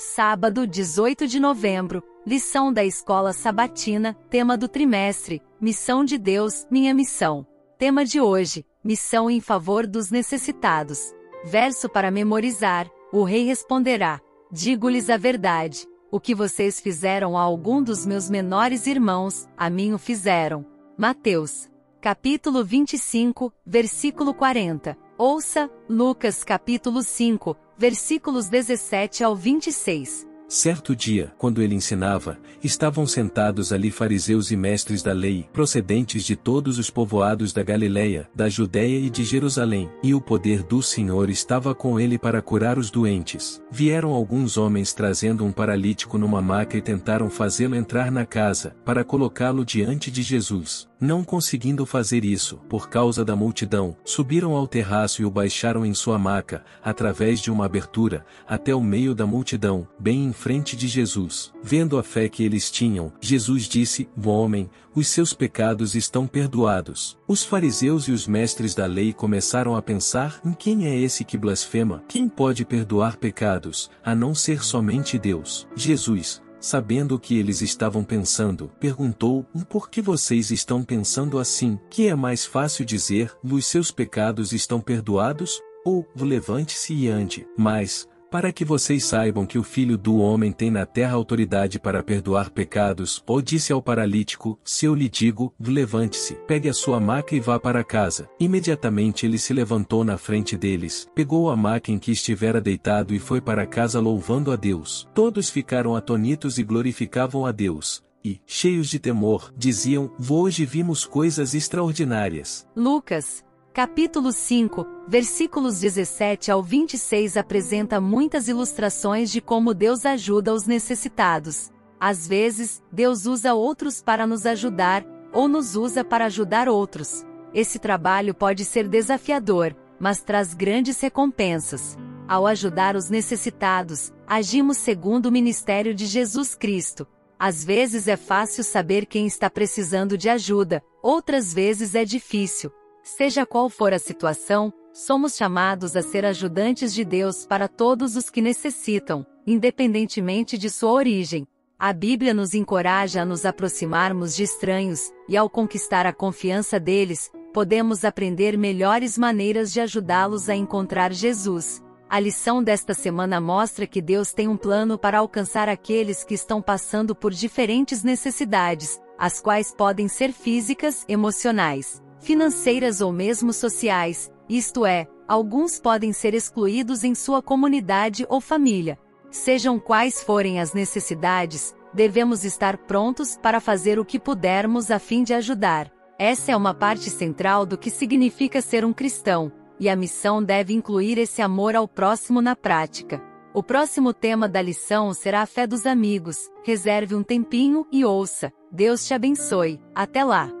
Sábado, 18 de novembro, lição da Escola Sabatina, tema do trimestre: Missão de Deus, minha missão. Tema de hoje: Missão em favor dos necessitados. Verso para memorizar: O rei responderá: Digo-lhes a verdade. O que vocês fizeram a algum dos meus menores irmãos, a mim o fizeram. Mateus, capítulo 25, versículo 40. Ouça, Lucas capítulo 5, versículos 17 ao 26. Certo dia, quando ele ensinava, estavam sentados ali fariseus e mestres da lei, procedentes de todos os povoados da Galiléia, da Judéia e de Jerusalém, e o poder do Senhor estava com ele para curar os doentes. Vieram alguns homens trazendo um paralítico numa maca e tentaram fazê-lo entrar na casa, para colocá-lo diante de Jesus. Não conseguindo fazer isso, por causa da multidão, subiram ao terraço e o baixaram em sua maca, através de uma abertura, até o meio da multidão, bem em frente de Jesus. Vendo a fé que eles tinham, Jesus disse: Homem, os seus pecados estão perdoados. Os fariseus e os mestres da lei começaram a pensar: em quem é esse que blasfema? Quem pode perdoar pecados, a não ser somente Deus? Jesus, sabendo o que eles estavam pensando, perguntou: Por que vocês estão pensando assim? Que é mais fácil dizer: Os seus pecados estão perdoados? Ou, levante-se e ande. Mas, para que vocês saibam que o Filho do Homem tem na terra autoridade para perdoar pecados, ou disse ao paralítico: Se eu lhe digo, levante-se, pegue a sua maca e vá para casa. Imediatamente ele se levantou na frente deles, pegou a maca em que estivera deitado e foi para casa louvando a Deus. Todos ficaram atonitos e glorificavam a Deus. E, cheios de temor, diziam: Hoje vimos coisas extraordinárias. Lucas Capítulo 5, versículos 17 ao 26 apresenta muitas ilustrações de como Deus ajuda os necessitados. Às vezes, Deus usa outros para nos ajudar, ou nos usa para ajudar outros. Esse trabalho pode ser desafiador, mas traz grandes recompensas. Ao ajudar os necessitados, agimos segundo o ministério de Jesus Cristo. Às vezes é fácil saber quem está precisando de ajuda, outras vezes é difícil. Seja qual for a situação, somos chamados a ser ajudantes de Deus para todos os que necessitam, independentemente de sua origem. A Bíblia nos encoraja a nos aproximarmos de estranhos, e ao conquistar a confiança deles, podemos aprender melhores maneiras de ajudá-los a encontrar Jesus. A lição desta semana mostra que Deus tem um plano para alcançar aqueles que estão passando por diferentes necessidades, as quais podem ser físicas, emocionais, financeiras ou mesmo sociais, isto é, alguns podem ser excluídos em sua comunidade ou família. Sejam quais forem as necessidades, devemos estar prontos para fazer o que pudermos a fim de ajudar. Essa é uma parte central do que significa ser um cristão, e a missão deve incluir esse amor ao próximo na prática. O próximo tema da lição será a fé dos amigos. Reserve um tempinho e ouça. Deus te abençoe. Até lá!